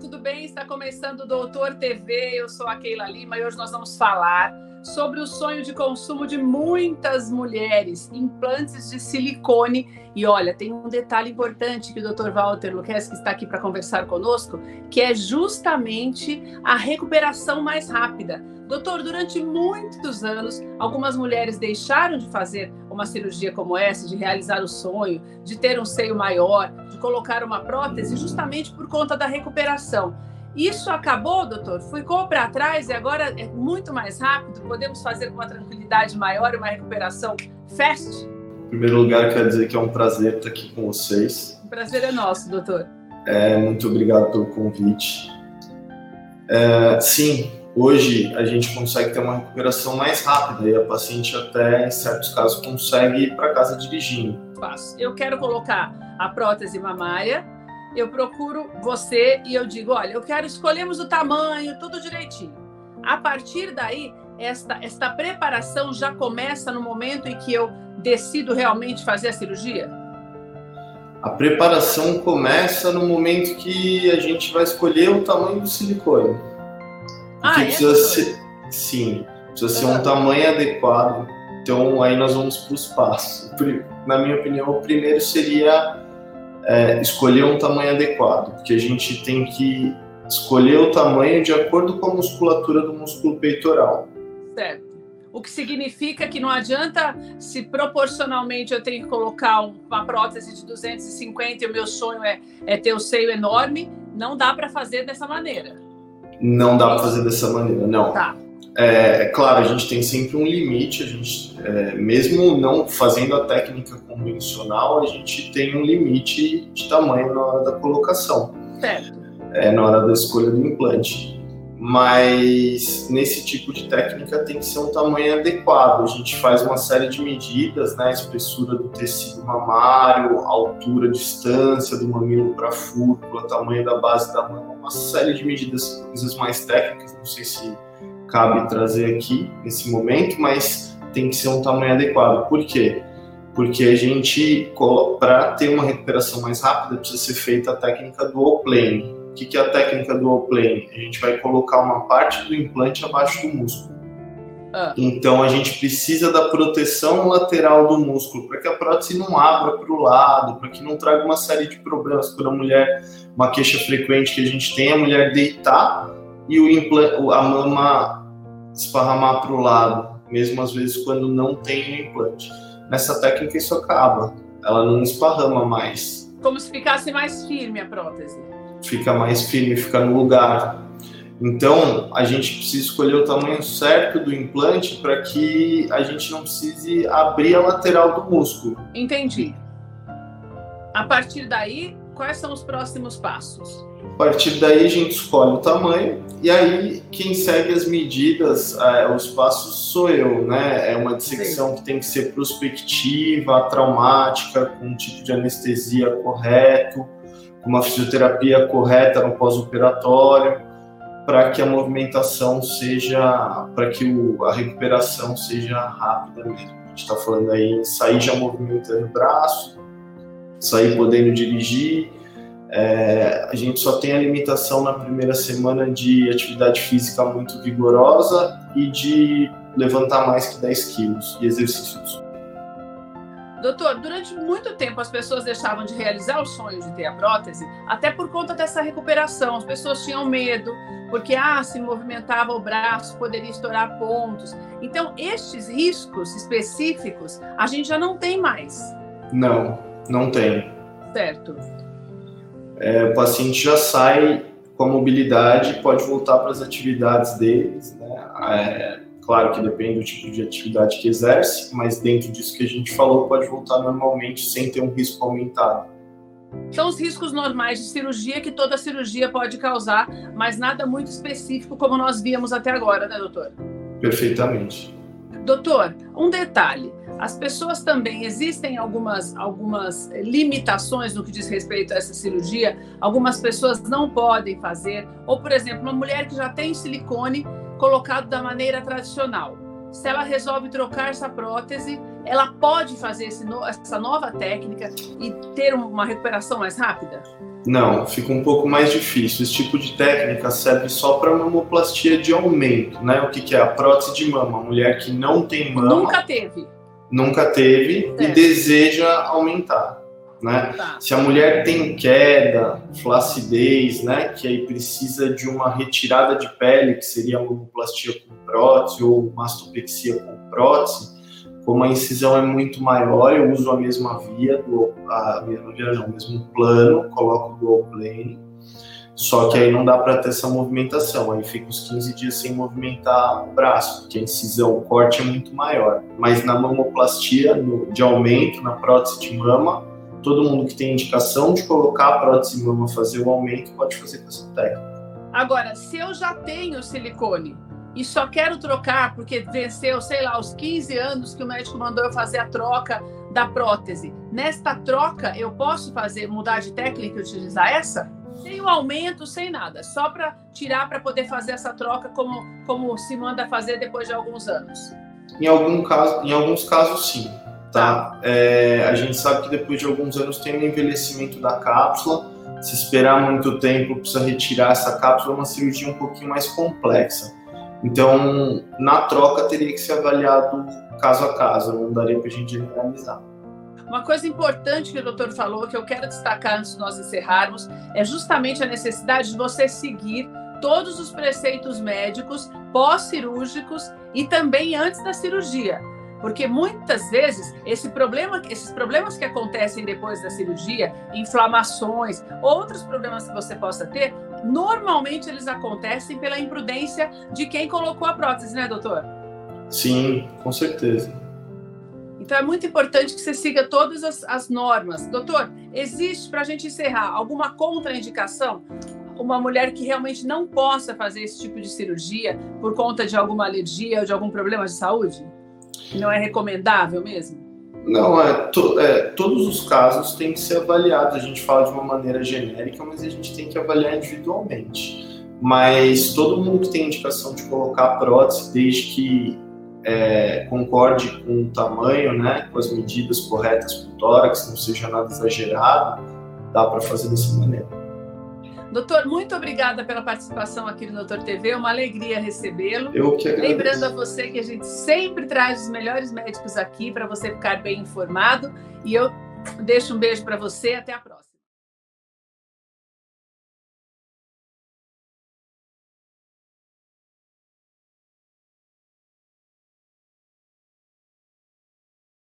Tudo bem? Está começando o Doutor TV. Eu sou a Keila Lima e hoje nós vamos falar sobre o sonho de consumo de muitas mulheres, implantes de silicone. E olha, tem um detalhe importante que o Dr. Walter Luquez, que está aqui para conversar conosco, que é justamente a recuperação mais rápida. Doutor, durante muitos anos, algumas mulheres deixaram de fazer uma cirurgia como essa, de realizar o sonho, de ter um seio maior, de colocar uma prótese, justamente por conta da recuperação. Isso acabou, doutor? Ficou para trás e agora é muito mais rápido? Podemos fazer com uma tranquilidade maior uma recuperação fast? Em primeiro lugar, quero dizer que é um prazer estar aqui com vocês. O prazer é nosso, doutor. É, muito obrigado pelo convite. É, sim, hoje a gente consegue ter uma recuperação mais rápida e a paciente até, em certos casos, consegue ir para casa dirigindo. Eu quero colocar a prótese mamária eu procuro você e eu digo, olha, eu quero, escolhemos o tamanho, tudo direitinho. A partir daí, esta, esta preparação já começa no momento em que eu decido realmente fazer a cirurgia? A preparação começa no momento que a gente vai escolher o tamanho do silicone. Ah, é, precisa ser, sim, precisa ser um tamanho adequado. Então aí nós vamos para os passos. Na minha opinião, o primeiro seria é, escolher um tamanho adequado, porque a gente tem que escolher o tamanho de acordo com a musculatura do músculo peitoral. Certo. O que significa que não adianta se proporcionalmente eu tenho que colocar uma prótese de 250 e o meu sonho é, é ter o seio enorme, não dá para fazer dessa maneira. Não dá para fazer dessa maneira, não. Tá. É, é, claro, a gente tem sempre um limite, a gente, é, mesmo não fazendo a técnica convencional, a gente tem um limite de tamanho na hora da colocação. Certo. É, na hora da escolha do implante. Mas nesse tipo de técnica tem que ser um tamanho adequado. A gente faz uma série de medidas, né? Espessura do tecido mamário, altura, distância do mamilo para a fúrcula, tamanho da base da mão, uma série de medidas, coisas mais técnicas. Não sei se cabe trazer aqui nesse momento, mas tem que ser um tamanho adequado. Por quê? Porque a gente, para ter uma recuperação mais rápida, precisa ser feita a técnica do plane. O que é a técnica do plane? A gente vai colocar uma parte do implante abaixo do músculo. Ah. Então a gente precisa da proteção lateral do músculo para que a prótese não abra para o lado, para que não traga uma série de problemas para a mulher. Uma queixa frequente que a gente tem é a mulher deitar e o implante, a mama esparramar para o lado, mesmo às vezes quando não tem o implante. Nessa técnica isso acaba, ela não esparrama mais. Como se ficasse mais firme a prótese. Fica mais firme, fica no lugar. Então, a gente precisa escolher o tamanho certo do implante para que a gente não precise abrir a lateral do músculo. Entendi. A partir daí, quais são os próximos passos? A partir daí a gente escolhe o tamanho e aí quem segue as medidas, é, os passos sou eu, né? É uma dissecção que tem que ser prospectiva, traumática, com um tipo de anestesia correto, uma fisioterapia correta no pós-operatório, para que a movimentação seja, para que o, a recuperação seja rápida mesmo. A gente está falando aí sair já movimentando o braço, sair podendo dirigir é, a gente só tem a limitação na primeira semana de atividade física muito vigorosa e de levantar mais que 10 quilos de exercícios. Doutor, durante muito tempo as pessoas deixavam de realizar o sonho de ter a prótese, até por conta dessa recuperação. As pessoas tinham medo, porque ah, se movimentava o braço, poderia estourar pontos. Então, estes riscos específicos a gente já não tem mais. Não, não tem. Certo é, o paciente já sai com a mobilidade, pode voltar para as atividades deles, né? É, claro que depende do tipo de atividade que exerce, mas dentro disso que a gente falou, pode voltar normalmente sem ter um risco aumentado. São os riscos normais de cirurgia que toda cirurgia pode causar, mas nada muito específico como nós víamos até agora, né, doutor? Perfeitamente. Doutor, um detalhe. As pessoas também, existem algumas, algumas limitações no que diz respeito a essa cirurgia. Algumas pessoas não podem fazer. Ou, por exemplo, uma mulher que já tem silicone colocado da maneira tradicional. Se ela resolve trocar essa prótese, ela pode fazer no, essa nova técnica e ter uma recuperação mais rápida? Não, fica um pouco mais difícil. Esse tipo de técnica serve só para mamoplastia de aumento, né? O que, que, é a prótese de mama? A mulher que não tem mama. Nunca teve. Nunca teve e deseja aumentar. Né? Tá. Se a mulher tem queda, flacidez, né, que aí precisa de uma retirada de pele, que seria a mamoplastia com prótese ou mastopexia com prótese, como a incisão é muito maior, eu uso a mesma via, do, a mesma via não, o mesmo plano, coloco o dual plane, só que aí não dá para ter essa movimentação, aí fica uns 15 dias sem movimentar o braço, porque a incisão, o corte é muito maior. Mas na mamoplastia, no, de aumento, na prótese de mama, todo mundo que tem indicação de colocar a prótese mama fazer o aumento pode fazer com essa técnica. Agora, se eu já tenho silicone, e só quero trocar porque venceu, sei lá, os 15 anos que o médico mandou eu fazer a troca da prótese. Nesta troca, eu posso fazer, mudar de técnica e utilizar essa? Sem o aumento, sem nada, só para tirar para poder fazer essa troca como, como se manda fazer depois de alguns anos. Em, algum caso, em alguns casos, sim. Tá? É, a gente sabe que depois de alguns anos tem um envelhecimento da cápsula. Se esperar muito tempo, precisa retirar essa cápsula, é uma cirurgia um pouquinho mais complexa. Então, na troca, teria que ser avaliado caso a caso, não daria para a gente generalizar. Uma coisa importante que o doutor falou, que eu quero destacar antes de nós encerrarmos, é justamente a necessidade de você seguir todos os preceitos médicos pós-cirúrgicos e também antes da cirurgia. Porque muitas vezes esse problema, esses problemas que acontecem depois da cirurgia, inflamações, outros problemas que você possa ter, normalmente eles acontecem pela imprudência de quem colocou a prótese, né, doutor? Sim, com certeza. Então é muito importante que você siga todas as, as normas. Doutor, existe, para a gente encerrar, alguma contraindicação? Uma mulher que realmente não possa fazer esse tipo de cirurgia por conta de alguma alergia ou de algum problema de saúde? Não é recomendável mesmo? Não, é, to, é, todos os casos têm que ser avaliados. A gente fala de uma maneira genérica, mas a gente tem que avaliar individualmente. Mas todo mundo que tem indicação de colocar prótese, desde que é, concorde com o tamanho, né, com as medidas corretas para o tórax, não seja nada exagerado, dá para fazer dessa maneira. Doutor, muito obrigada pela participação aqui no Doutor TV, uma alegria recebê-lo. Eu que agradeço. Lembrando a você que a gente sempre traz os melhores médicos aqui para você ficar bem informado. E eu deixo um beijo para você, até a próxima.